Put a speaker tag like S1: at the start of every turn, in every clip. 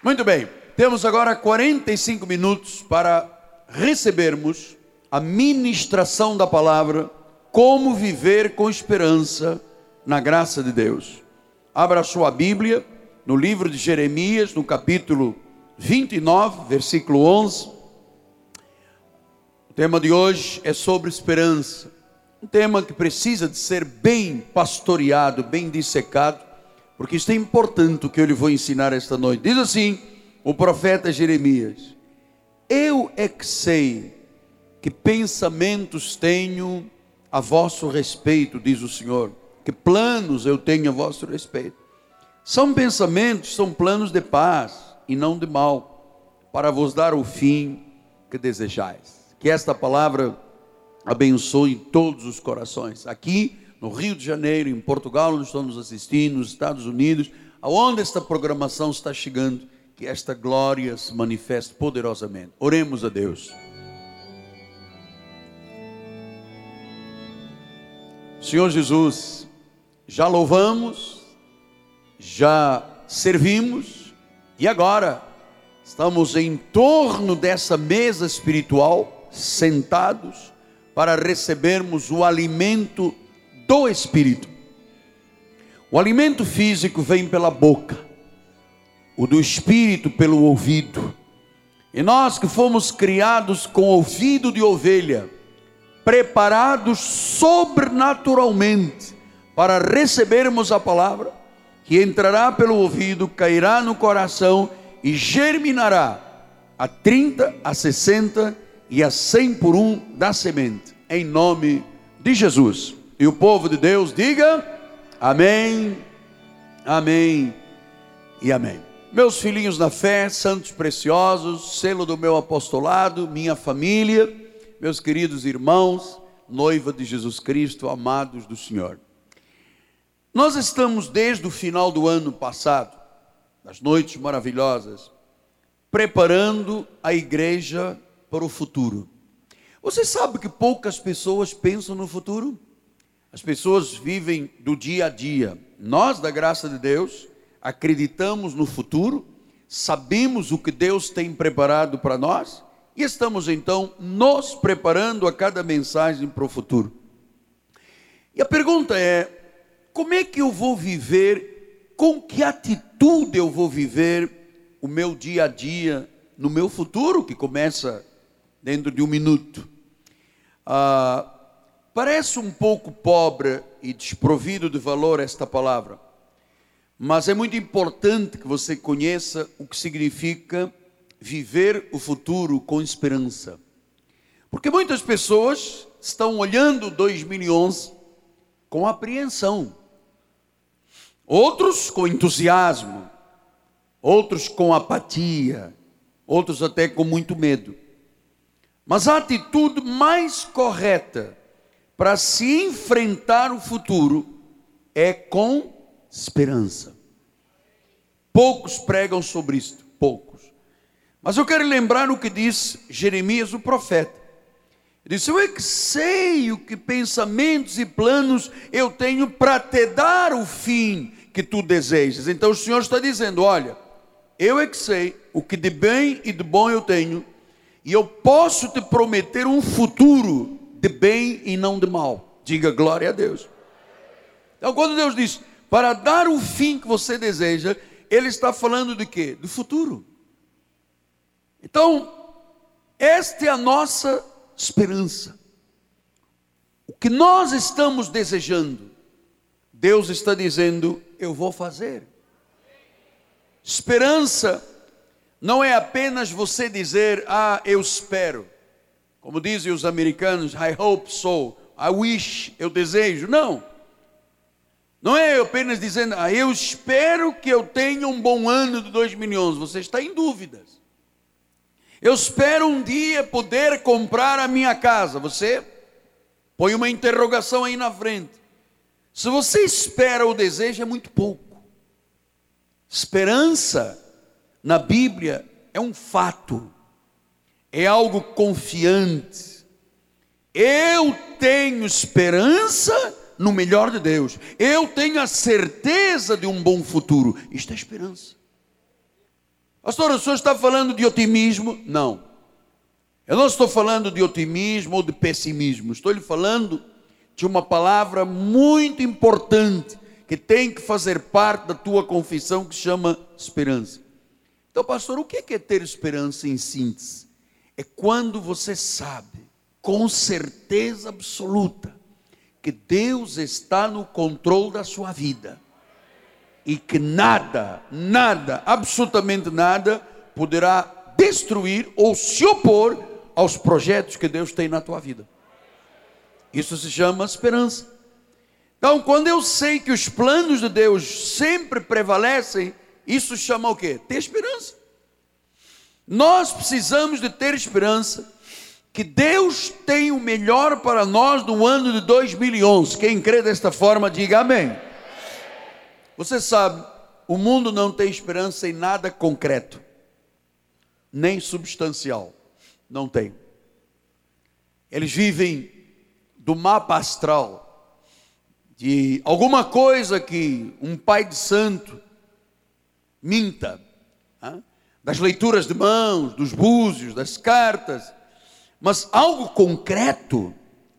S1: Muito bem, temos agora 45 minutos para recebermos a ministração da palavra, como viver com esperança na graça de Deus. Abra sua Bíblia no livro de Jeremias, no capítulo 29, versículo 11. O tema de hoje é sobre esperança. Um tema que precisa de ser bem pastoreado, bem dissecado, porque isso é importante o que eu lhe vou ensinar esta noite. Diz assim o profeta Jeremias: Eu é que sei que pensamentos tenho a vosso respeito, diz o Senhor, que planos eu tenho a vosso respeito. São pensamentos, são planos de paz e não de mal, para vos dar o fim que desejais. Que esta palavra abençoe todos os corações. Aqui no Rio de Janeiro, em Portugal, onde estão nos assistindo, nos Estados Unidos, aonde esta programação está chegando, que esta glória se manifeste poderosamente. Oremos a Deus. Senhor Jesus, já louvamos, já servimos e agora estamos em torno dessa mesa espiritual, sentados, para recebermos o alimento do Espírito. O alimento físico vem pela boca, o do Espírito pelo ouvido. E nós que fomos criados com ouvido de ovelha, preparados sobrenaturalmente para recebermos a palavra, que entrará pelo ouvido, cairá no coração e germinará a 30, a 60 e a 100 por um da semente, em nome de Jesus. E o povo de Deus diga: Amém, Amém e Amém. Meus filhinhos na fé, santos preciosos, selo do meu apostolado, minha família, meus queridos irmãos, noiva de Jesus Cristo, amados do Senhor. Nós estamos desde o final do ano passado, nas noites maravilhosas, preparando a igreja para o futuro. Você sabe que poucas pessoas pensam no futuro? As pessoas vivem do dia a dia. Nós, da graça de Deus, acreditamos no futuro, sabemos o que Deus tem preparado para nós e estamos então nos preparando a cada mensagem para o futuro. E a pergunta é: como é que eu vou viver, com que atitude eu vou viver o meu dia a dia no meu futuro, que começa dentro de um minuto? Ah, Parece um pouco pobre e desprovido de valor esta palavra, mas é muito importante que você conheça o que significa viver o futuro com esperança. Porque muitas pessoas estão olhando 2011 com apreensão, outros com entusiasmo, outros com apatia, outros até com muito medo. Mas a atitude mais correta para se enfrentar o futuro é com esperança. Poucos pregam sobre isto, poucos. Mas eu quero lembrar o que diz Jeremias, o profeta. Ele disse: Eu é que sei o que pensamentos e planos eu tenho para te dar o fim que tu desejas. Então o Senhor está dizendo: Olha, eu é que sei o que de bem e de bom eu tenho, e eu posso te prometer um futuro de bem e não de mal. Diga glória a Deus. Então, quando Deus diz para dar o fim que você deseja, Ele está falando de quê? Do futuro. Então, esta é a nossa esperança. O que nós estamos desejando, Deus está dizendo: eu vou fazer. Esperança não é apenas você dizer, ah, eu espero. Como dizem os americanos, I hope so, I wish, eu desejo. Não. Não é apenas dizendo, ah, eu espero que eu tenha um bom ano de 2011. Você está em dúvidas. Eu espero um dia poder comprar a minha casa. Você põe uma interrogação aí na frente. Se você espera o desejo, é muito pouco. Esperança na Bíblia é um fato é algo confiante. Eu tenho esperança no melhor de Deus. Eu tenho a certeza de um bom futuro. Isto é esperança. Pastor, o senhor está falando de otimismo? Não. Eu não estou falando de otimismo ou de pessimismo. Estou lhe falando de uma palavra muito importante que tem que fazer parte da tua confissão que chama esperança. Então, pastor, o que é ter esperança em síntese? É quando você sabe, com certeza absoluta, que Deus está no controle da sua vida e que nada, nada, absolutamente nada, poderá destruir ou se opor aos projetos que Deus tem na tua vida. Isso se chama esperança. Então, quando eu sei que os planos de Deus sempre prevalecem, isso chama o quê? Ter esperança. Nós precisamos de ter esperança que Deus tem o melhor para nós no ano de 2011. Quem crê desta forma, diga amém. Você sabe, o mundo não tem esperança em nada concreto, nem substancial. Não tem. Eles vivem do mapa astral, de alguma coisa que um pai de santo minta, das leituras de mãos, dos búzios, das cartas, mas algo concreto,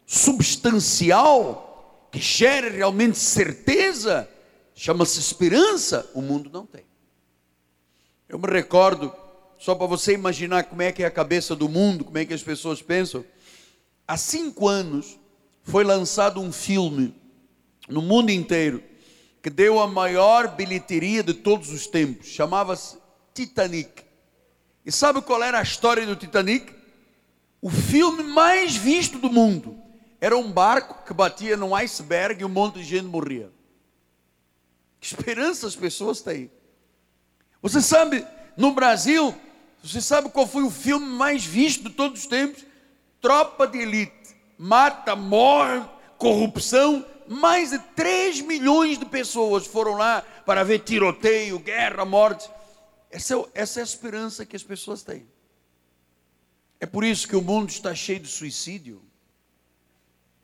S1: substancial, que gere realmente certeza, chama-se esperança, o mundo não tem. Eu me recordo, só para você imaginar como é que é a cabeça do mundo, como é que as pessoas pensam. Há cinco anos foi lançado um filme no mundo inteiro que deu a maior bilheteria de todos os tempos. Chamava-se Titanic. E sabe qual era a história do Titanic? O filme mais visto do mundo era um barco que batia num iceberg e um monte de gente morria. Que esperança as pessoas têm. Você sabe, no Brasil, você sabe qual foi o filme mais visto de todos os tempos? Tropa de Elite. Mata, morre, corrupção. Mais de 3 milhões de pessoas foram lá para ver tiroteio, guerra, morte. Essa é, essa é a esperança que as pessoas têm. É por isso que o mundo está cheio de suicídio,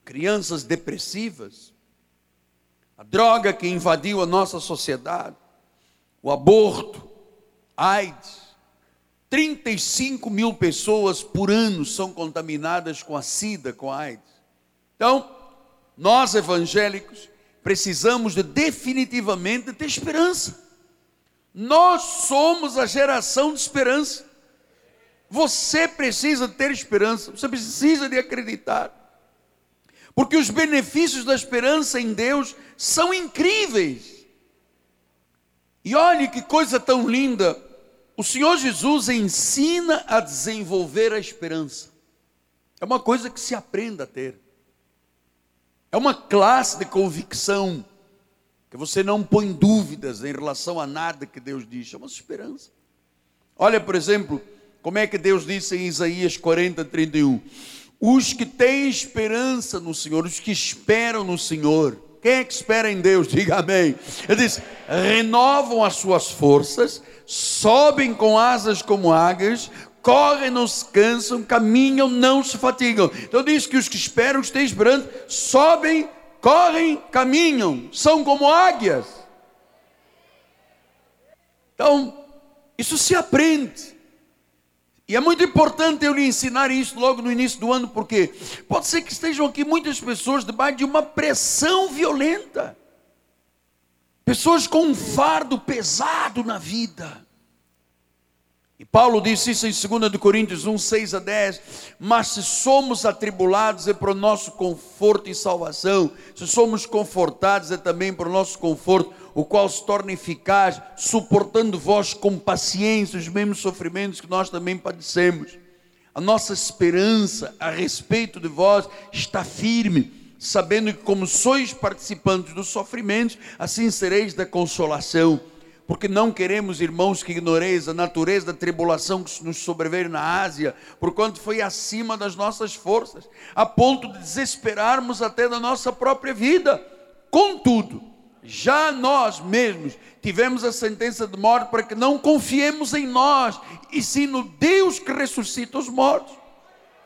S1: crianças depressivas, a droga que invadiu a nossa sociedade, o aborto, AIDS. 35 mil pessoas por ano são contaminadas com a SIDA, com a AIDS. Então, nós evangélicos precisamos de definitivamente ter esperança. Nós somos a geração de esperança. Você precisa ter esperança, você precisa de acreditar. Porque os benefícios da esperança em Deus são incríveis. E olhe que coisa tão linda. O Senhor Jesus ensina a desenvolver a esperança. É uma coisa que se aprende a ter. É uma classe de convicção que você não põe dúvidas em relação a nada que Deus diz. É uma esperança. Olha, por exemplo, como é que Deus disse em Isaías 40, 31. Os que têm esperança no Senhor, os que esperam no Senhor. Quem é que espera em Deus? Diga amém. Ele diz: renovam as suas forças, sobem com asas como águias, correm, não se cansam, caminham, não se fatigam. Então diz que os que esperam, os que têm esperança, sobem, correm, caminham, são como águias. Então, isso se aprende. E é muito importante eu lhe ensinar isso logo no início do ano, porque pode ser que estejam aqui muitas pessoas debaixo de uma pressão violenta, pessoas com um fardo pesado na vida. E Paulo disse isso em 2 Coríntios 1, 6 a 10. Mas se somos atribulados é para o nosso conforto e salvação, se somos confortados é também para o nosso conforto, o qual se torna eficaz, suportando vós com paciência os mesmos sofrimentos que nós também padecemos. A nossa esperança a respeito de vós está firme, sabendo que, como sois participantes dos sofrimentos, assim sereis da consolação porque não queremos, irmãos, que ignoreis a natureza da tribulação que nos sobreveio na Ásia, porquanto foi acima das nossas forças, a ponto de desesperarmos até da nossa própria vida. Contudo, já nós mesmos tivemos a sentença de morte para que não confiemos em nós, e sim no Deus que ressuscita os mortos,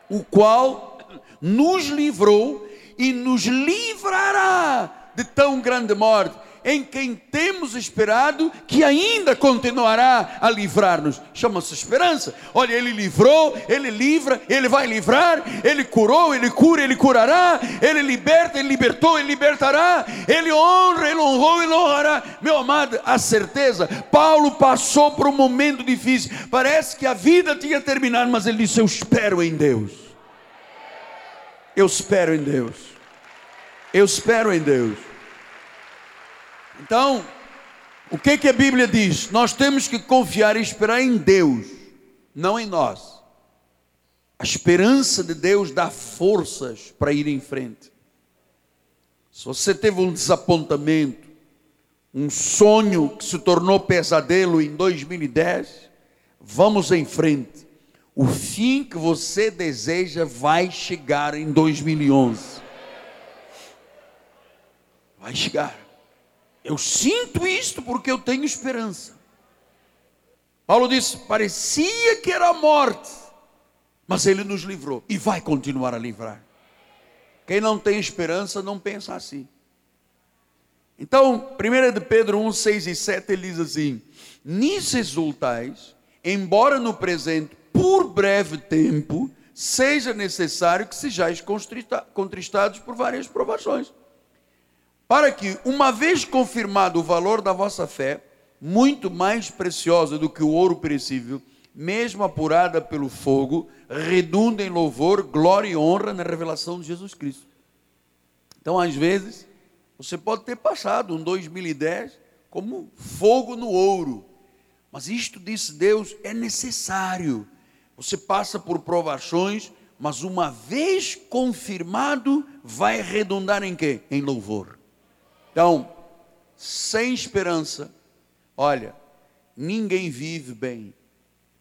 S1: o qual nos livrou e nos livrará de tão grande morte em quem temos esperado que ainda continuará a livrar-nos. Chama-se esperança. Olha, ele livrou, ele livra, ele vai livrar, ele curou, ele cura, ele curará, ele liberta, ele libertou, ele libertará, ele honra, ele honrou, ele honrará. Meu amado, a certeza, Paulo passou por um momento difícil. Parece que a vida tinha terminado, mas ele disse: Eu espero em Deus. Eu espero em Deus. Eu espero em Deus. Então, o que, que a Bíblia diz? Nós temos que confiar e esperar em Deus, não em nós. A esperança de Deus dá forças para ir em frente. Se você teve um desapontamento, um sonho que se tornou pesadelo em 2010, vamos em frente. O fim que você deseja vai chegar em 2011. Vai chegar. Eu sinto isto porque eu tenho esperança. Paulo disse: parecia que era a morte, mas ele nos livrou e vai continuar a livrar. Quem não tem esperança não pensa assim. Então, 1 de Pedro 1, 6 e 7, ele diz assim: Nisso exultais, embora no presente, por breve tempo, seja necessário que sejais contristados por várias provações para que, uma vez confirmado o valor da vossa fé, muito mais preciosa do que o ouro perecível, mesmo apurada pelo fogo, redunda em louvor, glória e honra na revelação de Jesus Cristo. Então, às vezes, você pode ter passado um 2010 como fogo no ouro, mas isto, disse Deus, é necessário. Você passa por provações, mas uma vez confirmado, vai redundar em quê? Em louvor. Então, sem esperança, olha, ninguém vive bem,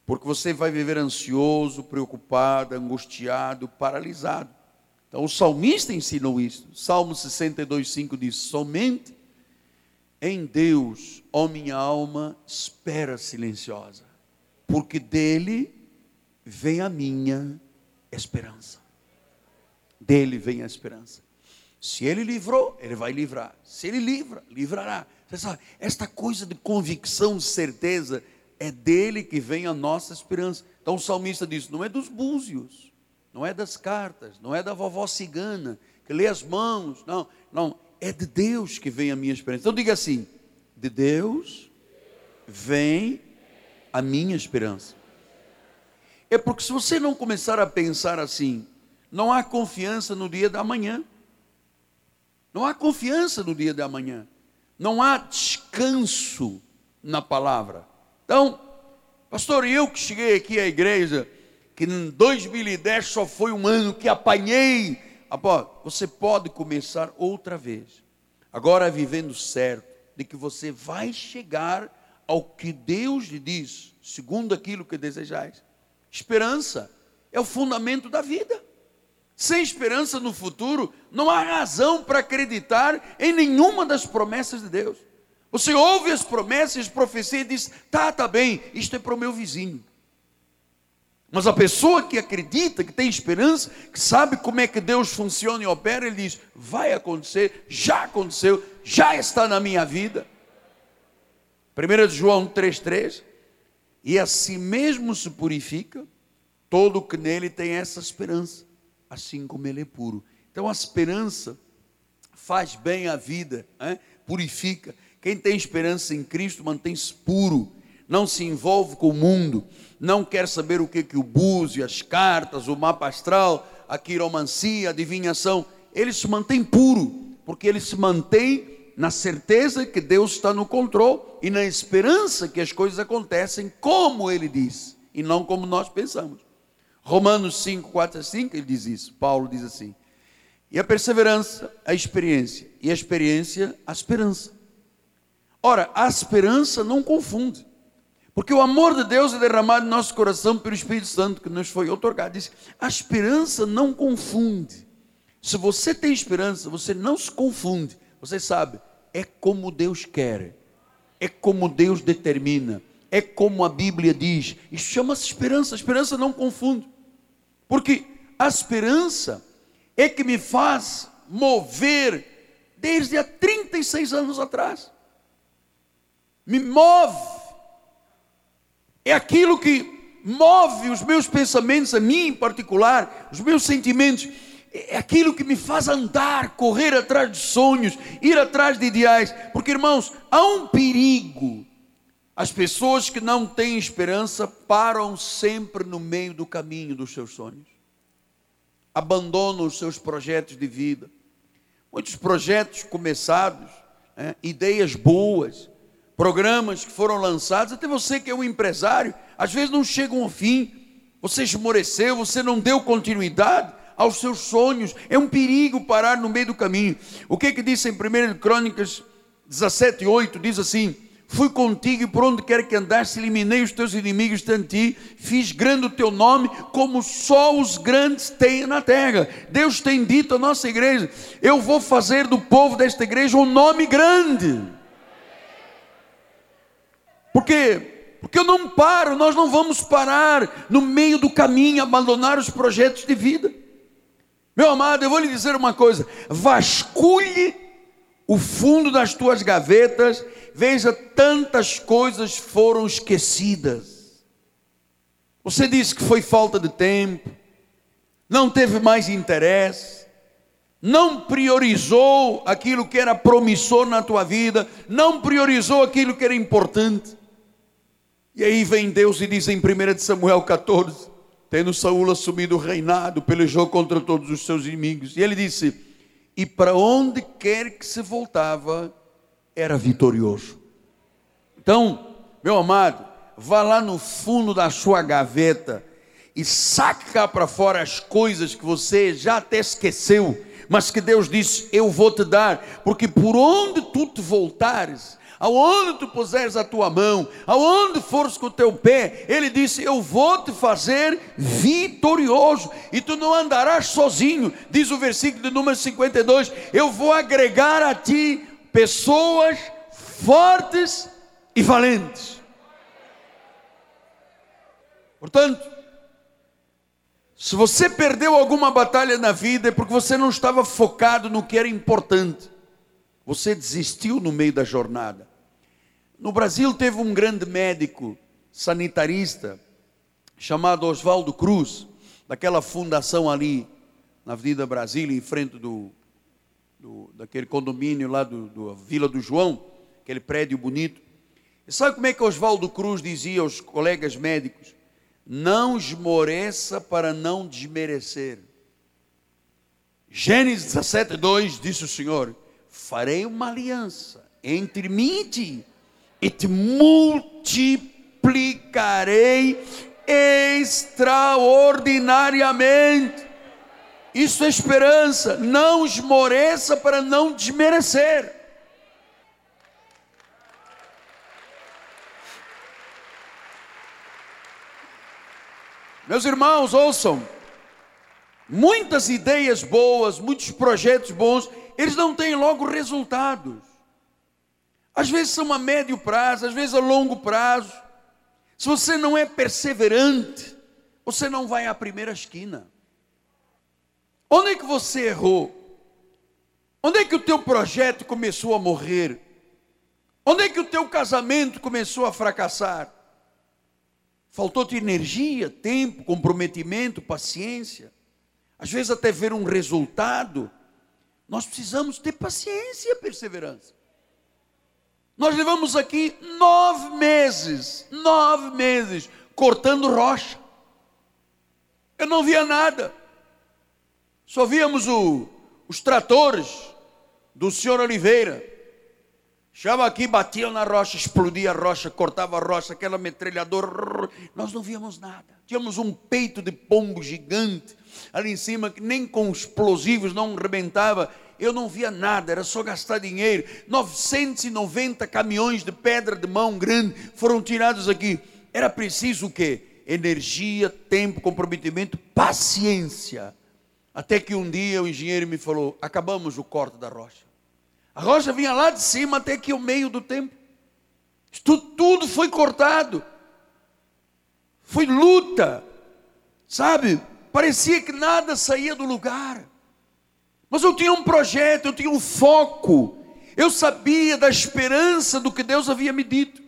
S1: porque você vai viver ansioso, preocupado, angustiado, paralisado. Então, o salmista ensinou isso. Salmo 62, 5 diz: Somente em Deus, ó minha alma, espera silenciosa, porque dele vem a minha esperança. Dele vem a esperança. Se ele livrou, ele vai livrar. Se ele livra, livrará. Você sabe, esta coisa de convicção, certeza, é dele que vem a nossa esperança. Então o salmista diz: não é dos búzios, não é das cartas, não é da vovó cigana, que lê as mãos, não, não, é de Deus que vem a minha esperança. Então diga assim: de Deus vem a minha esperança. É porque se você não começar a pensar assim, não há confiança no dia da manhã. Não há confiança no dia de amanhã. Não há descanso na palavra. Então, pastor, eu que cheguei aqui à igreja, que em 2010 só foi um ano que apanhei. Após, você pode começar outra vez. Agora vivendo certo, de que você vai chegar ao que Deus lhe diz, segundo aquilo que desejais. Esperança é o fundamento da vida. Sem esperança no futuro, não há razão para acreditar em nenhuma das promessas de Deus. Você ouve as promessas, as profecias e diz: tá, tá bem, isto é para o meu vizinho. Mas a pessoa que acredita, que tem esperança, que sabe como é que Deus funciona e opera, ele diz: vai acontecer, já aconteceu, já está na minha vida. 1 João 3,3: E assim mesmo se purifica todo que nele tem essa esperança assim como ele é puro. Então a esperança faz bem a vida, hein? purifica. Quem tem esperança em Cristo mantém-se puro, não se envolve com o mundo, não quer saber o que, que o búzio, as cartas, o mapa astral, a quiromancia, a adivinhação. Ele se mantém puro, porque ele se mantém na certeza que Deus está no controle e na esperança que as coisas acontecem como ele diz e não como nós pensamos. Romanos 5, 4 a 5, ele diz isso. Paulo diz assim: E a perseverança, a experiência, e a experiência, a esperança. Ora, a esperança não confunde, porque o amor de Deus é derramado em nosso coração pelo Espírito Santo que nos foi otorgado. Diz: a esperança não confunde. Se você tem esperança, você não se confunde. Você sabe, é como Deus quer, é como Deus determina, é como a Bíblia diz. Isso chama-se esperança. A esperança não confunde. Porque a esperança é que me faz mover desde há 36 anos atrás. Me move. É aquilo que move os meus pensamentos, a mim em particular, os meus sentimentos. É aquilo que me faz andar, correr atrás de sonhos, ir atrás de ideais. Porque, irmãos, há um perigo. As pessoas que não têm esperança param sempre no meio do caminho dos seus sonhos. Abandonam os seus projetos de vida Muitos projetos começados, né, ideias boas, programas que foram lançados, até você que é um empresário, às vezes não chegam ao fim, você esmoreceu, você não deu continuidade aos seus sonhos, é um perigo parar no meio do caminho. O que é que diz em 1 Crônicas 17, 8? Diz assim: Fui contigo e por onde quer que andasse, eliminei os teus inimigos de ti, fiz grande o teu nome, como só os grandes têm na terra. Deus tem dito à nossa igreja: Eu vou fazer do povo desta igreja um nome grande. Por quê? Porque eu não paro, nós não vamos parar no meio do caminho, abandonar os projetos de vida. Meu amado, eu vou lhe dizer uma coisa: vasculhe o fundo das tuas gavetas Veja, tantas coisas foram esquecidas. Você disse que foi falta de tempo, não teve mais interesse, não priorizou aquilo que era promissor na tua vida, não priorizou aquilo que era importante. E aí vem Deus e diz em 1 Samuel 14: Tendo Saúl assumido o reinado, pelejou contra todos os seus inimigos. E ele disse: E para onde quer que se voltava, era vitorioso. Então, meu amado, vá lá no fundo da sua gaveta e saca para fora as coisas que você já até esqueceu, mas que Deus disse: Eu vou te dar, porque por onde tu te voltares, aonde tu puseres a tua mão, aonde fores com o teu pé, ele disse: Eu vou te fazer vitorioso, e tu não andarás sozinho, diz o versículo de número 52. Eu vou agregar a ti pessoas fortes e valentes. Portanto, se você perdeu alguma batalha na vida é porque você não estava focado no que era importante. Você desistiu no meio da jornada. No Brasil teve um grande médico sanitarista chamado Oswaldo Cruz, daquela fundação ali na Avenida Brasília, em frente do do, daquele condomínio lá do, do Vila do João, aquele prédio bonito. E sabe como é que Oswaldo Cruz dizia aos colegas médicos? Não esmoreça para não desmerecer. Gênesis 17, 2 disse o Senhor: Farei uma aliança entre mim e ti, e te multiplicarei extraordinariamente. Isso é esperança. Não esmoreça para não desmerecer. Meus irmãos, ouçam. Muitas ideias boas, muitos projetos bons, eles não têm logo resultados. Às vezes são a médio prazo, às vezes a longo prazo. Se você não é perseverante, você não vai à primeira esquina. Onde é que você errou? Onde é que o teu projeto começou a morrer? Onde é que o teu casamento começou a fracassar? Faltou-te energia, tempo, comprometimento, paciência. Às vezes até ver um resultado. Nós precisamos ter paciência e perseverança. Nós levamos aqui nove meses, nove meses, cortando rocha. Eu não via nada. Só víamos o, os tratores do senhor Oliveira. Chegava aqui, batiam na rocha, explodia a rocha, cortava a rocha, aquela metralhadora. Nós não víamos nada. Tínhamos um peito de pombo gigante ali em cima, que nem com explosivos não rebentava. Eu não via nada, era só gastar dinheiro. 990 caminhões de pedra de mão grande foram tirados aqui. Era preciso o quê? Energia, tempo, comprometimento, paciência até que um dia o engenheiro me falou: acabamos o corte da rocha. A rocha vinha lá de cima até que o meio do tempo. Isto tudo foi cortado. Foi luta. Sabe? Parecia que nada saía do lugar. Mas eu tinha um projeto, eu tinha um foco. Eu sabia da esperança do que Deus havia me dito.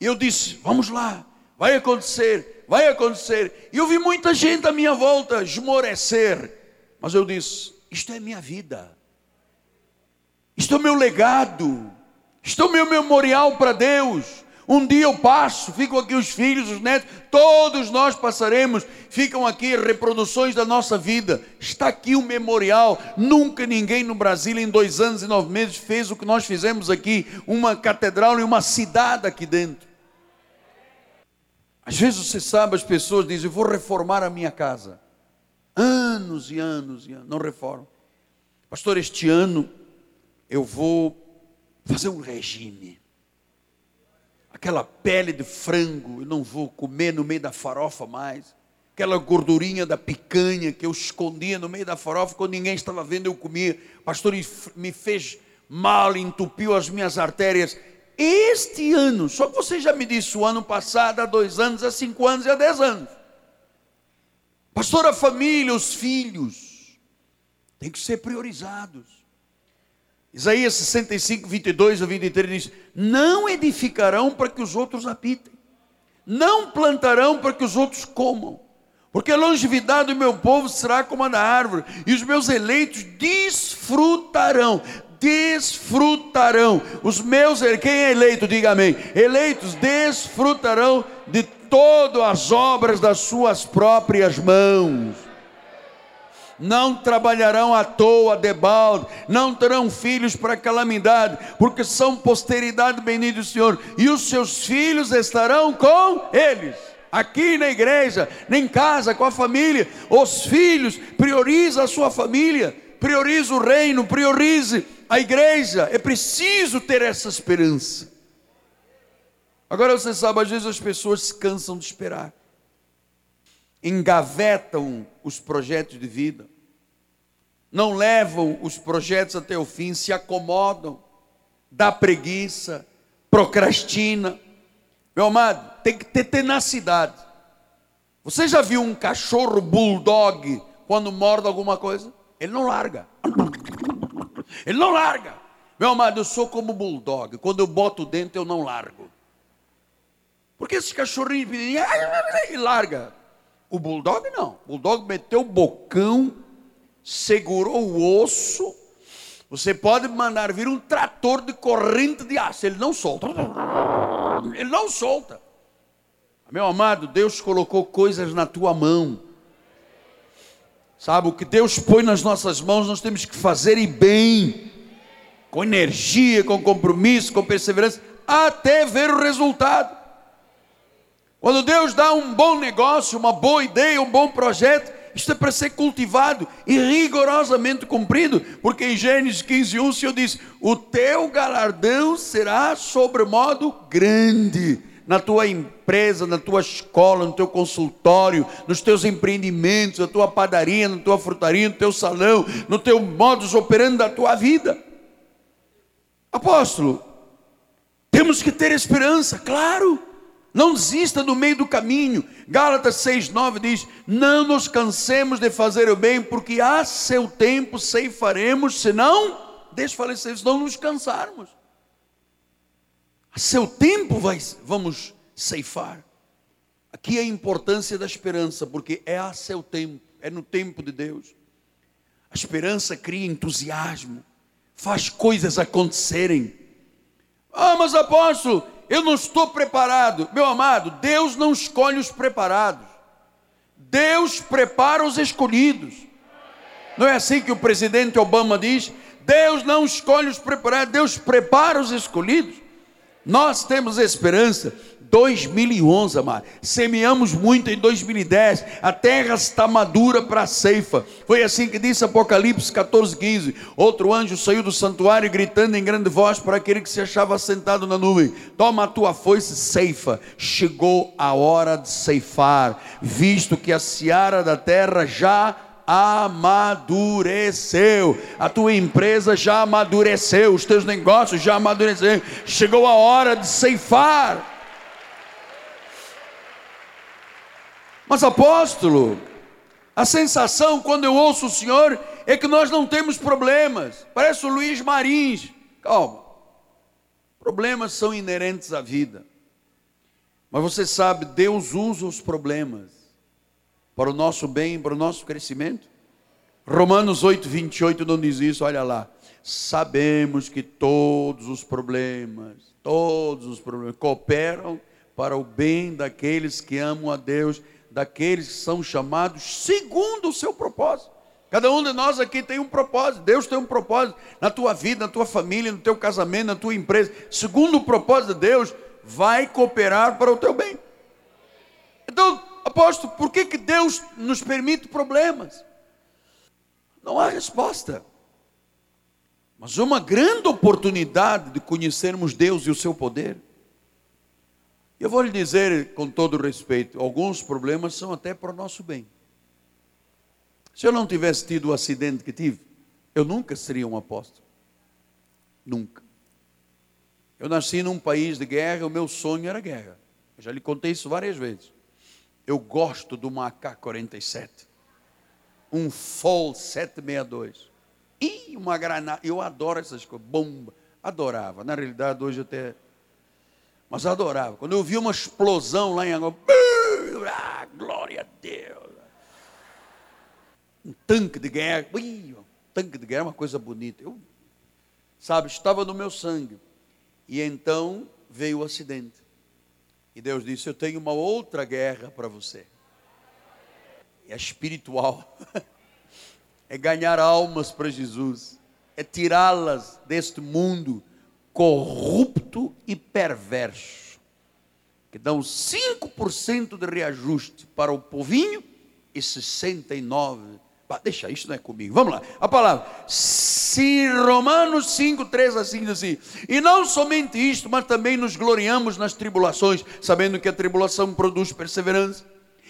S1: E eu disse: Vamos lá, vai acontecer, vai acontecer. E eu vi muita gente à minha volta esmorecer. Mas eu disse: Isto é minha vida, isto é meu legado, isto é o meu memorial para Deus. Um dia eu passo, ficam aqui os filhos, os netos, todos nós passaremos, ficam aqui reproduções da nossa vida. Está aqui o memorial. Nunca ninguém no Brasil, em dois anos e nove meses, fez o que nós fizemos aqui: uma catedral e uma cidade aqui dentro. Às vezes você sabe, as pessoas dizem: vou reformar a minha casa. Anos e anos e anos, não reformam. Pastor, este ano eu vou fazer um regime aquela pele de frango, eu não vou comer no meio da farofa mais. Aquela gordurinha da picanha que eu escondia no meio da farofa, quando ninguém estava vendo, eu comia. Pastor, me fez mal, entupiu as minhas artérias. Este ano, só que você já me disse o ano passado, há dois anos, há cinco anos e há dez anos. Pastor, a família, os filhos, tem que ser priorizados. Isaías 65, 22 a 23 diz: Não edificarão para que os outros habitem, não plantarão para que os outros comam, porque a longevidade do meu povo será como a da árvore, e os meus eleitos desfrutarão, desfrutarão. Os meus, quem é eleito, diga amém. Eleitos desfrutarão de todas as obras das suas próprias mãos não trabalharão à toa, debalde, não terão filhos para calamidade, porque são posteridade bendita do Senhor, e os seus filhos estarão com eles. Aqui na igreja, em casa, com a família, os filhos, prioriza a sua família, prioriza o reino, priorize a igreja. É preciso ter essa esperança. Agora você sabe, às vezes as pessoas se cansam de esperar engavetam os projetos de vida, não levam os projetos até o fim, se acomodam, dá preguiça, procrastina. Meu amado, tem que ter tenacidade. Você já viu um cachorro bulldog quando morde alguma coisa? Ele não larga. Ele não larga. Meu amado, eu sou como bulldog. Quando eu boto dentro, eu não largo. Porque esse cachorrinho ele larga. O bulldog não. O bulldog meteu o bocão, segurou o osso. Você pode mandar vir um trator de corrente de aço, ele não solta. Ele não solta. Meu amado, Deus colocou coisas na tua mão. Sabe, o que Deus põe nas nossas mãos, nós temos que fazer e bem, com energia, com compromisso, com perseverança, até ver o resultado. Quando Deus dá um bom negócio, uma boa ideia, um bom projeto, isto é para ser cultivado e rigorosamente cumprido, porque em Gênesis 15, 1 o Senhor diz: O teu galardão será sobremodo grande na tua empresa, na tua escola, no teu consultório, nos teus empreendimentos, na tua padaria, na tua frutaria, no teu salão, no teu modus operandi da tua vida. Apóstolo, temos que ter esperança, claro. Não desista do meio do caminho. Gálatas 6,9 diz: Não nos cansemos de fazer o bem, porque a seu tempo ceifaremos, senão desfalecermos, não nos cansarmos. Seu tempo vai, vamos ceifar. Aqui é a importância da esperança, porque é a seu tempo, é no tempo de Deus. A esperança cria entusiasmo, faz coisas acontecerem. Ah, mas apóstolo, eu não estou preparado. Meu amado, Deus não escolhe os preparados. Deus prepara os escolhidos. Não é assim que o presidente Obama diz? Deus não escolhe os preparados, Deus prepara os escolhidos. Nós temos esperança 2011, amado. Semeamos muito em 2010. A terra está madura para a ceifa. Foi assim que disse Apocalipse 14, 15. Outro anjo saiu do santuário gritando em grande voz para aquele que se achava sentado na nuvem: Toma a tua foice, ceifa. Chegou a hora de ceifar, visto que a seara da terra já amadureceu, a tua empresa já amadureceu, os teus negócios já amadureceram, chegou a hora de ceifar. Mas apóstolo, a sensação quando eu ouço o Senhor é que nós não temos problemas. Parece o Luiz Marins. Calma. Problemas são inerentes à vida. Mas você sabe, Deus usa os problemas para o nosso bem, para o nosso crescimento. Romanos 8, 28 não diz isso, olha lá. Sabemos que todos os problemas, todos os problemas cooperam para o bem daqueles que amam a Deus, daqueles que são chamados segundo o seu propósito. Cada um de nós aqui tem um propósito. Deus tem um propósito na tua vida, na tua família, no teu casamento, na tua empresa. Segundo o propósito de Deus, vai cooperar para o teu bem. Então, apóstolo, por que, que Deus nos permite problemas? Não há resposta. Mas uma grande oportunidade de conhecermos Deus e o seu poder. Eu vou lhe dizer com todo respeito, alguns problemas são até para o nosso bem. Se eu não tivesse tido o acidente que tive, eu nunca seria um apóstolo. Nunca. Eu nasci num país de guerra, o meu sonho era guerra. Eu já lhe contei isso várias vezes. Eu gosto do uma AK-47. Um Fall 762. E uma granada. Eu adoro essas coisas. Bomba. Adorava. Na realidade, hoje até. Mas adorava. Quando eu vi uma explosão lá em Angola. Ah, glória a Deus um tanque de guerra. Um tanque de guerra é uma coisa bonita. Eu, sabe, estava no meu sangue. E então veio o acidente. E Deus disse: Eu tenho uma outra guerra para você. É espiritual. é ganhar almas para Jesus. É tirá-las deste mundo corrupto e perverso. Que dão 5% de reajuste para o povinho e 69% Deixa, isso não é comigo. Vamos lá. A palavra. Se Romanos 5, 3 assim diz assim. E não somente isto, mas também nos gloriamos nas tribulações, sabendo que a tribulação produz perseverança.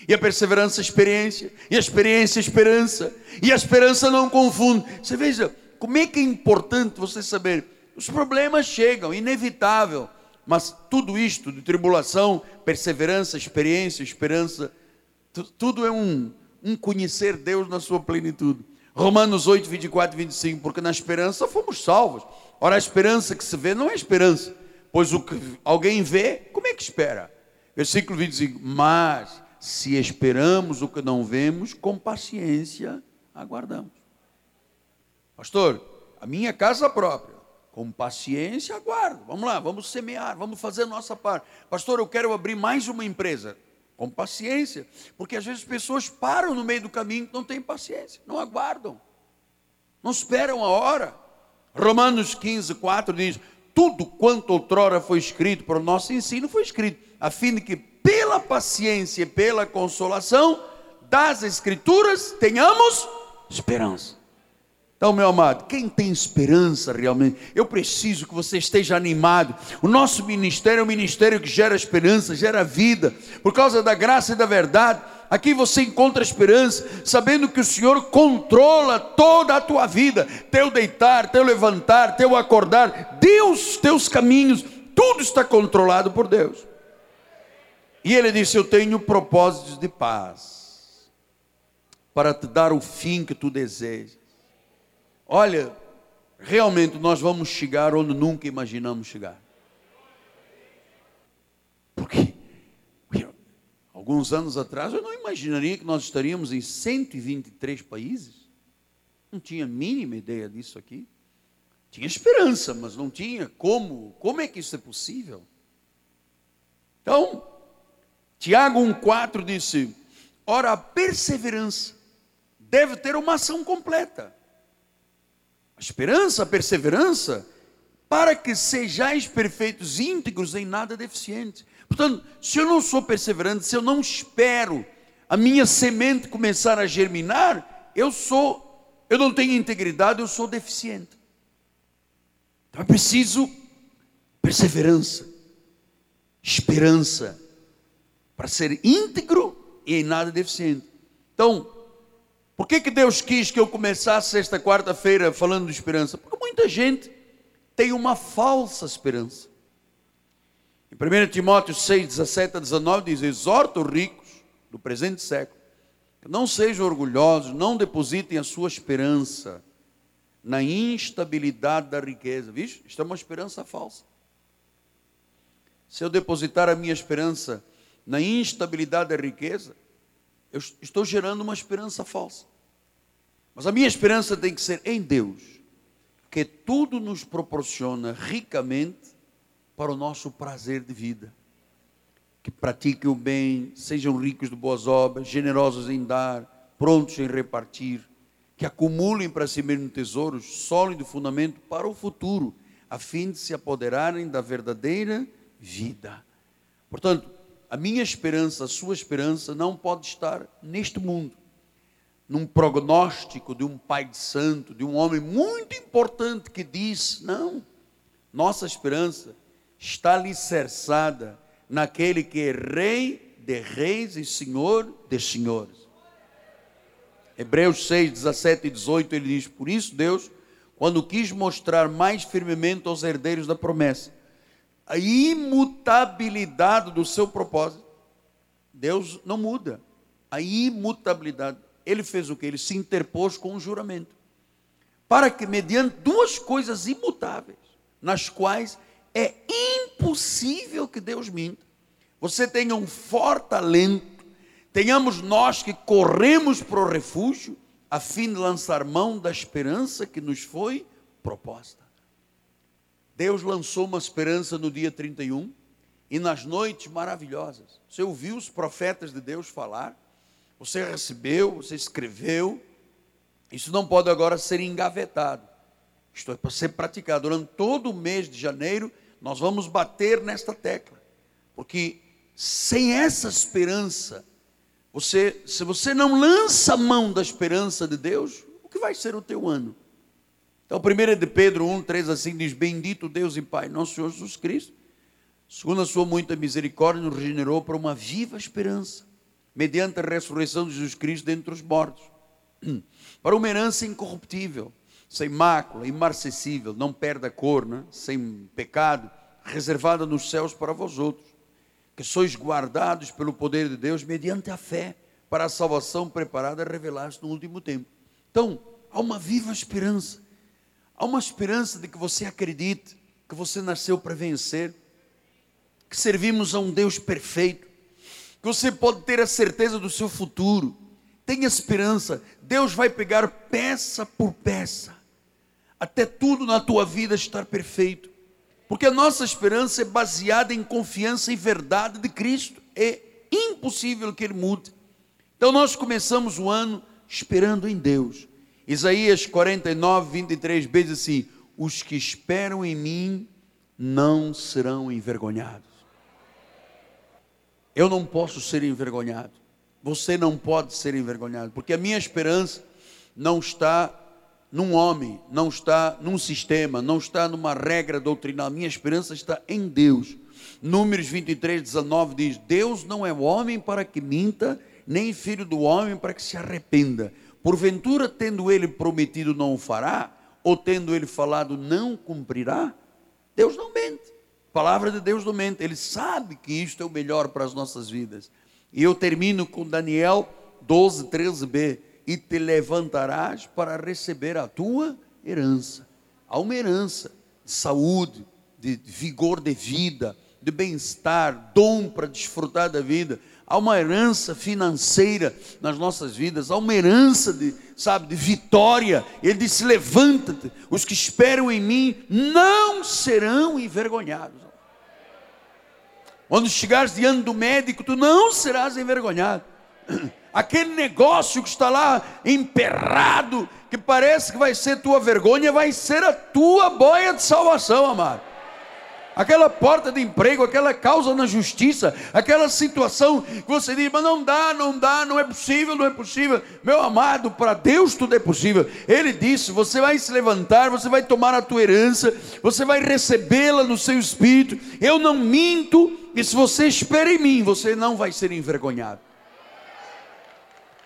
S1: E a perseverança, experiência. E a experiência, esperança. E a esperança não confunde. Você veja, como é que é importante você saber. Os problemas chegam, inevitável. Mas tudo isto de tribulação, perseverança, experiência, esperança, tudo é um, um conhecer Deus na sua plenitude. Romanos 8, 24 e 25, porque na esperança fomos salvos. Ora, a esperança que se vê não é esperança, pois o que alguém vê, como é que espera? Versículo 25, mas se esperamos o que não vemos, com paciência aguardamos. Pastor, a minha casa própria, com paciência aguardo. Vamos lá, vamos semear, vamos fazer nossa parte. Pastor, eu quero abrir mais uma empresa com paciência, porque às vezes as pessoas param no meio do caminho, não têm paciência, não aguardam, não esperam a hora. Romanos 15, 4 diz: Tudo quanto outrora foi escrito para o nosso ensino foi escrito, a fim de que pela paciência e pela consolação das Escrituras tenhamos esperança. Então, meu amado, quem tem esperança realmente, eu preciso que você esteja animado. O nosso ministério é um ministério que gera esperança, gera vida, por causa da graça e da verdade. Aqui você encontra esperança, sabendo que o Senhor controla toda a tua vida, teu deitar, teu levantar, teu acordar, Deus, teus caminhos, tudo está controlado por Deus. E ele disse: Eu tenho propósitos de paz, para te dar o fim que tu desejas Olha, realmente nós vamos chegar onde nunca imaginamos chegar. Porque, alguns anos atrás eu não imaginaria que nós estaríamos em 123 países. Não tinha a mínima ideia disso aqui. Tinha esperança, mas não tinha como. Como é que isso é possível? Então, Tiago 1,4 disse: Ora, a perseverança deve ter uma ação completa a esperança, a perseverança, para que sejais perfeitos, íntegros, em nada deficientes. Portanto, se eu não sou perseverante, se eu não espero a minha semente começar a germinar, eu sou, eu não tenho integridade, eu sou deficiente. Então é preciso perseverança, esperança, para ser íntegro e em nada deficiente. Então, por que, que Deus quis que eu começasse esta quarta-feira falando de esperança? Porque muita gente tem uma falsa esperança. Em 1 Timóteo 6, 17 a 19 diz: Exorta os ricos do presente século Não sejam orgulhosos, não depositem a sua esperança na instabilidade da riqueza. Vixe, isto é uma esperança falsa. Se eu depositar a minha esperança na instabilidade da riqueza, eu estou gerando uma esperança falsa. Mas a minha esperança tem que ser em Deus, que tudo nos proporciona ricamente para o nosso prazer de vida. Que pratiquem o bem, sejam ricos de boas obras, generosos em dar, prontos em repartir, que acumulem para si mesmos tesouros, sólido fundamento para o futuro, a fim de se apoderarem da verdadeira vida. Portanto, a minha esperança, a sua esperança não pode estar neste mundo, num prognóstico de um pai de santo, de um homem muito importante que diz: não, nossa esperança está alicerçada naquele que é Rei de reis e Senhor de senhores. Hebreus 6, 17 e 18 ele diz: Por isso, Deus, quando quis mostrar mais firmemente aos herdeiros da promessa, a imutabilidade do seu propósito. Deus não muda. A imutabilidade. Ele fez o que? Ele se interpôs com um juramento. Para que, mediante duas coisas imutáveis, nas quais é impossível que Deus minta, você tenha um forte alento, tenhamos nós que corremos para o refúgio, a fim de lançar mão da esperança que nos foi proposta. Deus lançou uma esperança no dia 31 e nas noites maravilhosas. Você ouviu os profetas de Deus falar, você recebeu, você escreveu. Isso não pode agora ser engavetado. Isto é para ser praticado. Durante todo o mês de janeiro, nós vamos bater nesta tecla. Porque sem essa esperança, você, se você não lança a mão da esperança de Deus, o que vai ser o teu ano? Então, 1 de Pedro 1, 3 assim diz: Bendito Deus e Pai, nosso Senhor Jesus Cristo, segundo a sua muita misericórdia, nos regenerou para uma viva esperança, mediante a ressurreição de Jesus Cristo dentre os mortos, para uma herança incorruptível, sem mácula, imarcessível, não perde a cor, né? sem pecado, reservada nos céus para vós outros, que sois guardados pelo poder de Deus mediante a fé, para a salvação preparada a revelar-se no último tempo. Então, há uma viva esperança Há uma esperança de que você acredite que você nasceu para vencer, que servimos a um Deus perfeito, que você pode ter a certeza do seu futuro. Tenha esperança, Deus vai pegar peça por peça, até tudo na tua vida estar perfeito, porque a nossa esperança é baseada em confiança e verdade de Cristo, é impossível que Ele mude. Então nós começamos o ano esperando em Deus, Isaías 49, 23b diz assim: Os que esperam em mim não serão envergonhados. Eu não posso ser envergonhado. Você não pode ser envergonhado, porque a minha esperança não está num homem, não está num sistema, não está numa regra doutrinal. A minha esperança está em Deus. Números 23, 19 diz: Deus não é homem para que minta, nem filho do homem para que se arrependa. Porventura, tendo ele prometido, não o fará? Ou tendo ele falado, não cumprirá? Deus não mente. A palavra de Deus não mente. Ele sabe que isto é o melhor para as nossas vidas. E eu termino com Daniel 12, 13b. E te levantarás para receber a tua herança. Há uma herança de saúde, de vigor de vida, de bem-estar, dom para desfrutar da vida há uma herança financeira nas nossas vidas, há uma herança de, sabe, de vitória. Ele disse: levanta-te, os que esperam em mim não serão envergonhados. Quando chegares diante do médico, tu não serás envergonhado. Aquele negócio que está lá emperrado, que parece que vai ser tua vergonha, vai ser a tua boia de salvação, amado aquela porta de emprego, aquela causa na justiça, aquela situação que você diz, mas não dá, não dá, não é possível, não é possível. Meu amado, para Deus tudo é possível. Ele disse: você vai se levantar, você vai tomar a tua herança, você vai recebê-la no seu espírito. Eu não minto, e se você espera em mim, você não vai ser envergonhado.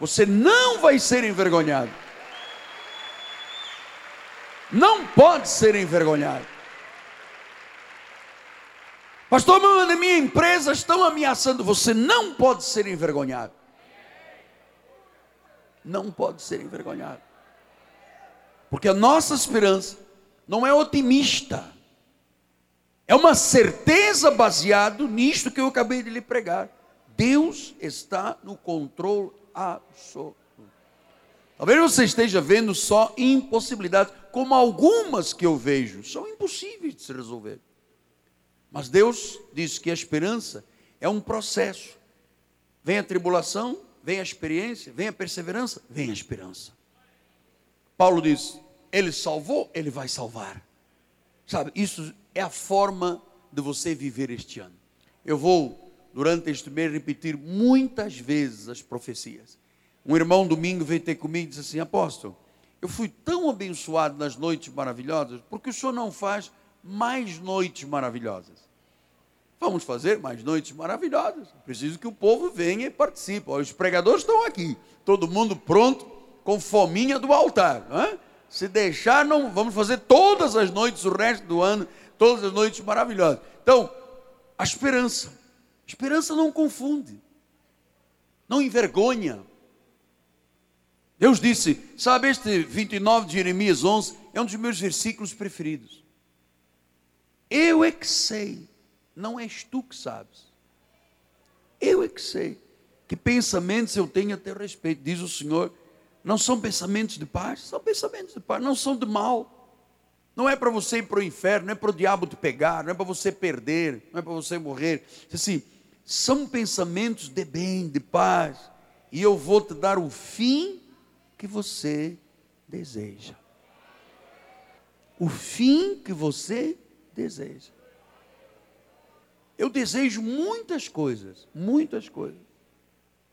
S1: Você não vai ser envergonhado. Não pode ser envergonhado. Pastor, mas na minha empresa estão ameaçando. Você não pode ser envergonhado. não pode ser envergonhado. Porque a nossa esperança não é otimista, é uma certeza baseado nisto que eu acabei de lhe pregar. Deus está no controle absoluto. Talvez você esteja vendo só impossibilidades, como algumas que eu vejo, são impossíveis de se resolver. Mas Deus diz que a esperança é um processo. Vem a tribulação, vem a experiência, vem a perseverança, vem a esperança. Paulo diz: Ele salvou, Ele vai salvar. Sabe, isso é a forma de você viver este ano. Eu vou, durante este mês, repetir muitas vezes as profecias. Um irmão domingo veio ter comigo e disse assim: Apóstolo, eu fui tão abençoado nas noites maravilhosas, porque o senhor não faz mais noites maravilhosas. Vamos fazer mais noites maravilhosas. Preciso que o povo venha e participe. Os pregadores estão aqui, todo mundo pronto, com fominha do altar. É? Se deixar, não, vamos fazer todas as noites, o resto do ano, todas as noites maravilhosas. Então, a esperança. Esperança não confunde, não envergonha. Deus disse, sabe, este 29 de Jeremias 11 é um dos meus versículos preferidos. Eu é que sei não és tu que sabes. Eu é que sei que pensamentos eu tenho a teu respeito, diz o Senhor. Não são pensamentos de paz, são pensamentos de paz, não são de mal. Não é para você ir para o inferno, não é para o diabo te pegar, não é para você perder, não é para você morrer. Assim, são pensamentos de bem, de paz, e eu vou te dar o fim que você deseja. O fim que você deseja. Eu desejo muitas coisas, muitas coisas.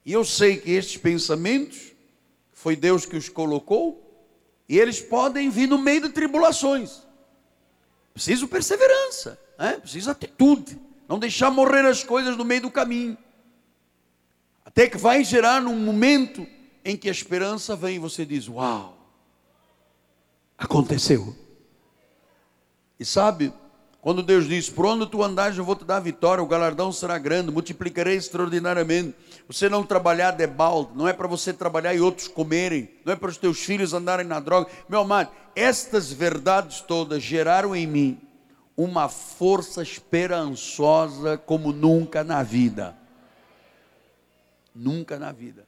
S1: E eu sei que estes pensamentos foi Deus que os colocou, e eles podem vir no meio de tribulações. Preciso perseverança, né? preciso atitude, não deixar morrer as coisas no meio do caminho. Até que vai gerar um momento em que a esperança vem e você diz: Uau, aconteceu. E sabe, quando Deus diz: Por onde tu andares, eu vou te dar vitória, o galardão será grande, multiplicarei extraordinariamente. Você não trabalhar de balde, não é para você trabalhar e outros comerem, não é para os teus filhos andarem na droga. Meu amado, estas verdades todas geraram em mim uma força esperançosa como nunca na vida. Nunca na vida.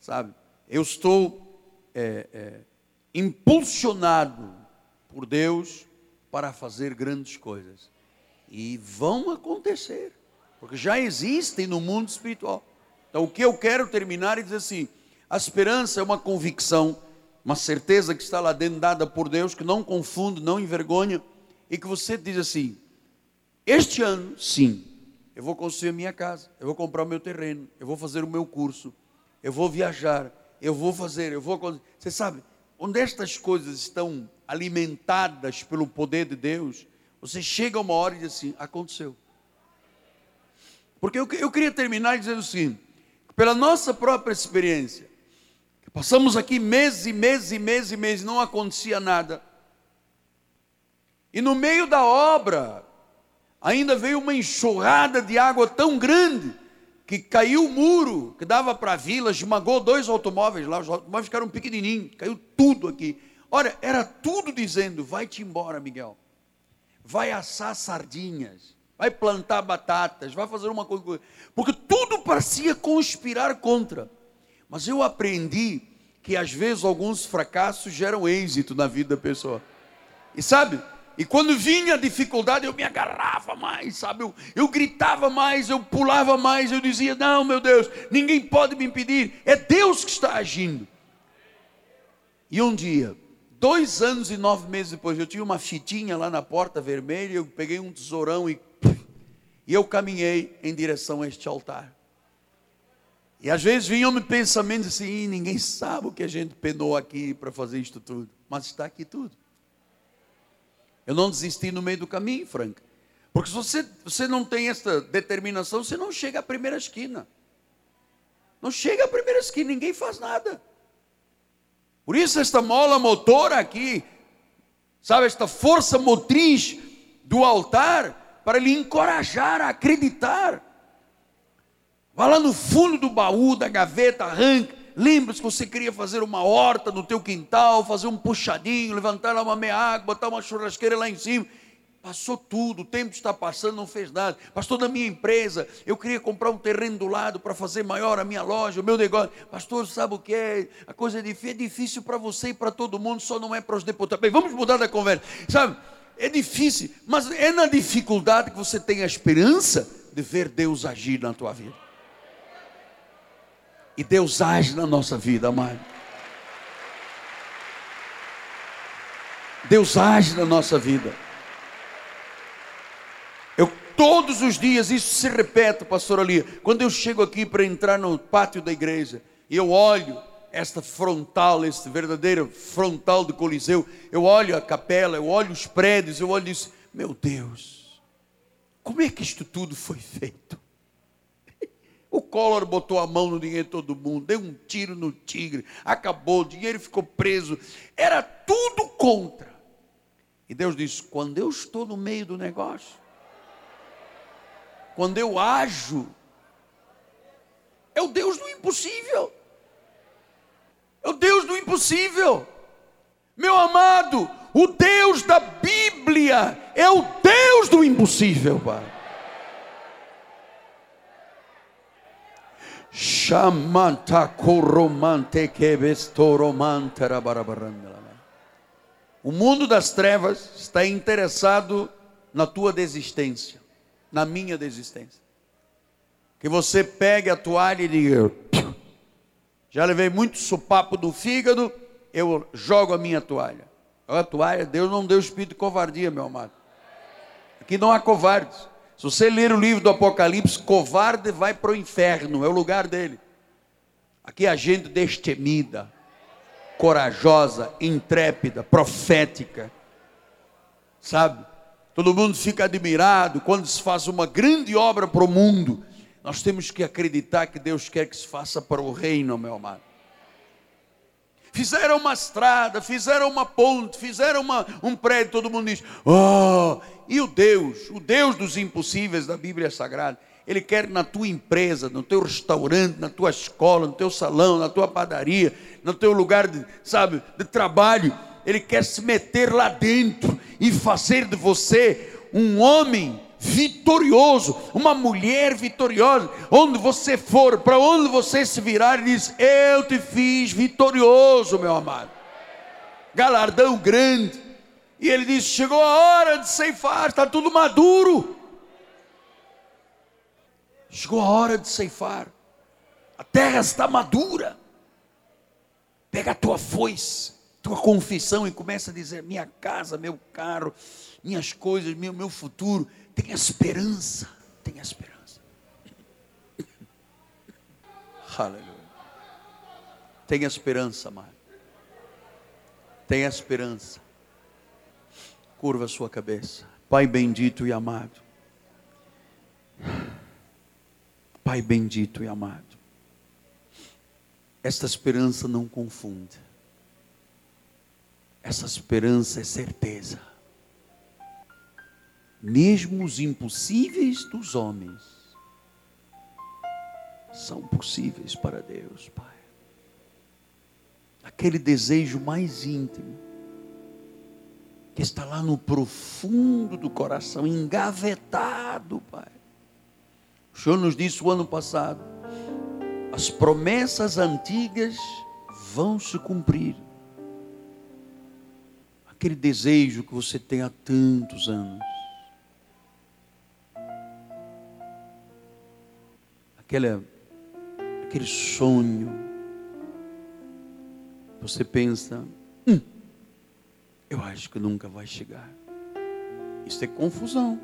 S1: Sabe? Eu estou é, é, impulsionado por Deus para fazer grandes coisas. E vão acontecer, porque já existem no mundo espiritual. Então, o que eu quero terminar é dizer assim: a esperança é uma convicção, uma certeza que está lá dentro, dada por Deus, que não confunde, não envergonha, e que você diz assim: este ano, sim, eu vou construir a minha casa, eu vou comprar o meu terreno, eu vou fazer o meu curso, eu vou viajar, eu vou fazer, eu vou. Você sabe, onde estas coisas estão alimentadas pelo poder de Deus, você chega uma hora e diz assim: aconteceu. Porque eu, eu queria terminar dizendo assim: pela nossa própria experiência, passamos aqui meses e meses e meses e meses, não acontecia nada. E no meio da obra, ainda veio uma enxurrada de água tão grande que caiu o muro que dava para a vila, esmagou dois automóveis lá, os automóveis ficaram pequenininhos, caiu tudo aqui. Olha, era tudo dizendo: vai-te embora, Miguel. Vai assar sardinhas, vai plantar batatas, vai fazer uma coisa. Porque tudo parecia conspirar contra. Mas eu aprendi que às vezes alguns fracassos geram êxito na vida da pessoa. E sabe? E quando vinha a dificuldade, eu me agarrava mais, sabe? Eu, eu, gritava mais, eu pulava mais, eu dizia: Não, meu Deus, ninguém pode me impedir, é Deus que está agindo. E um dia, Dois anos e nove meses depois, eu tinha uma fitinha lá na porta vermelha, eu peguei um tesourão e, e eu caminhei em direção a este altar. E às vezes vinham-me pensamentos assim, ninguém sabe o que a gente penou aqui para fazer isto tudo, mas está aqui tudo. Eu não desisti no meio do caminho, Franca. Porque se você, você não tem essa determinação, você não chega à primeira esquina. Não chega à primeira esquina, ninguém faz nada. Por isso, esta mola motora aqui, sabe, esta força motriz do altar, para lhe encorajar a acreditar. Vá lá no fundo do baú, da gaveta, arranca, Lembra-se que você queria fazer uma horta no teu quintal, fazer um puxadinho, levantar lá uma meia água, botar uma churrasqueira lá em cima. Passou tudo, o tempo está passando, não fez nada. Pastor, da minha empresa, eu queria comprar um terreno do lado para fazer maior a minha loja, o meu negócio. Pastor, sabe o que é? A coisa é difícil, é difícil para você e para todo mundo, só não é para os deputados. Bem, vamos mudar da conversa. Sabe, é difícil, mas é na dificuldade que você tem a esperança de ver Deus agir na tua vida. E Deus age na nossa vida, amado. Deus age na nossa vida. Todos os dias isso se repete, pastor ali. Quando eu chego aqui para entrar no pátio da igreja eu olho esta frontal, este verdadeiro frontal do Coliseu, eu olho a capela, eu olho os prédios, eu olho isso, meu Deus, como é que isto tudo foi feito? O Collor botou a mão no dinheiro de todo mundo, deu um tiro no tigre, acabou, o dinheiro ficou preso. Era tudo contra. E Deus disse: quando eu estou no meio do negócio, quando eu ajo, é o Deus do impossível. É o Deus do impossível. Meu amado, o Deus da Bíblia é o Deus do impossível, Pai. O mundo das trevas está interessado na tua desistência, na minha desistência. Que você pegue a toalha e diga: já levei muito supapo do fígado, eu jogo a minha toalha. A toalha, Deus não deu espírito de covardia, meu amado. Aqui não há covardes. Se você ler o livro do Apocalipse, covarde vai para o inferno, é o lugar dele. Aqui a gente destemida, corajosa, intrépida, profética, sabe? Todo mundo fica admirado quando se faz uma grande obra para o mundo. Nós temos que acreditar que Deus quer que se faça para o reino, meu amado. Fizeram uma estrada, fizeram uma ponte, fizeram uma, um prédio, todo mundo diz: Oh, e o Deus, o Deus dos impossíveis da Bíblia Sagrada, Ele quer na tua empresa, no teu restaurante, na tua escola, no teu salão, na tua padaria, no teu lugar de, sabe, de trabalho, Ele quer se meter lá dentro e fazer de você um homem vitorioso, uma mulher vitoriosa. Onde você for, para onde você se virar, ele diz: Eu te fiz vitorioso, meu amado. Galardão grande. E ele diz: Chegou a hora de ceifar, está tudo maduro. Chegou a hora de ceifar. A terra está madura. Pega a tua foice, tua confissão e começa a dizer: Minha casa, meu carro, minhas coisas, meu, meu futuro Tenha esperança. Tenha esperança. Aleluia. Tenha esperança, amado. Tenha esperança. Curva a sua cabeça. Pai bendito e amado. Pai bendito e amado. Esta esperança não confunde. Essa esperança é certeza mesmo os impossíveis dos homens são possíveis para Deus, Pai. Aquele desejo mais íntimo, que está lá no profundo do coração, engavetado, Pai. O Senhor nos disse o ano passado: as promessas antigas vão se cumprir. Aquele desejo que você tem há tantos anos aquele, aquele sonho. Você pensa, hum, eu acho que nunca vai chegar. Isso é confusão.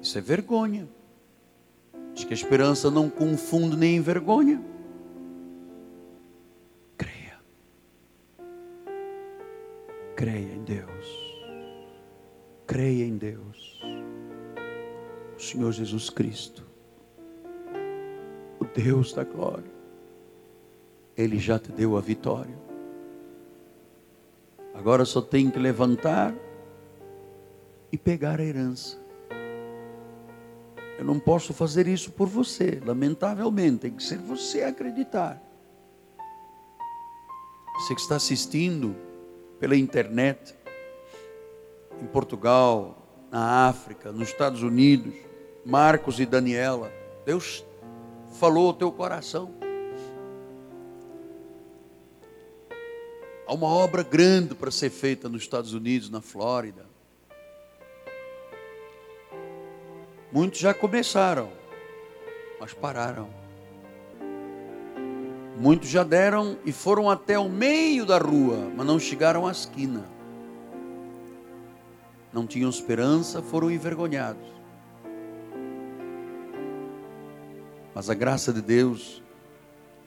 S1: Isso é vergonha. Diz que a esperança não confunde nem vergonha. Creia em Deus. Creia em Deus. O Senhor Jesus Cristo o Deus da glória, Ele já te deu a vitória. Agora só tem que levantar e pegar a herança. Eu não posso fazer isso por você, lamentavelmente, tem que ser você acreditar. Você que está assistindo pela internet, em Portugal, na África, nos Estados Unidos, Marcos e Daniela, Deus falou ao teu coração. Há uma obra grande para ser feita nos Estados Unidos, na Flórida. Muitos já começaram, mas pararam. Muitos já deram e foram até o meio da rua, mas não chegaram à esquina. Não tinham esperança, foram envergonhados. Mas a graça de Deus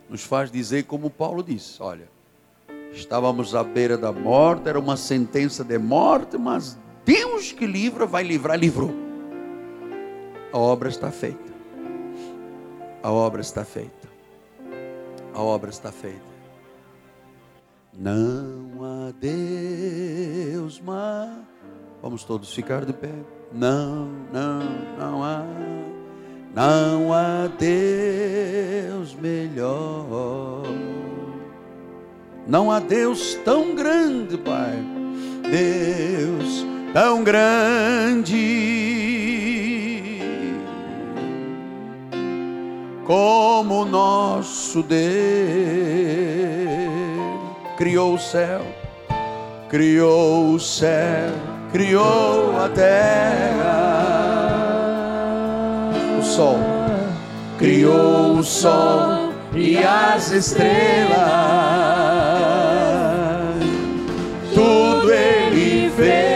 S1: nos faz dizer, como Paulo disse: olha, estávamos à beira da morte, era uma sentença de morte, mas Deus que livra, vai livrar, livrou. A obra está feita. A obra está feita. A obra está feita. Não há Deus mais. Vamos todos ficar de pé. Não, não, não há. Não há Deus melhor. Não há Deus tão grande, Pai. Deus tão grande como nosso Deus. Criou o céu, criou o céu, criou a terra, o sol, criou o sol e as estrelas. Tudo ele fez,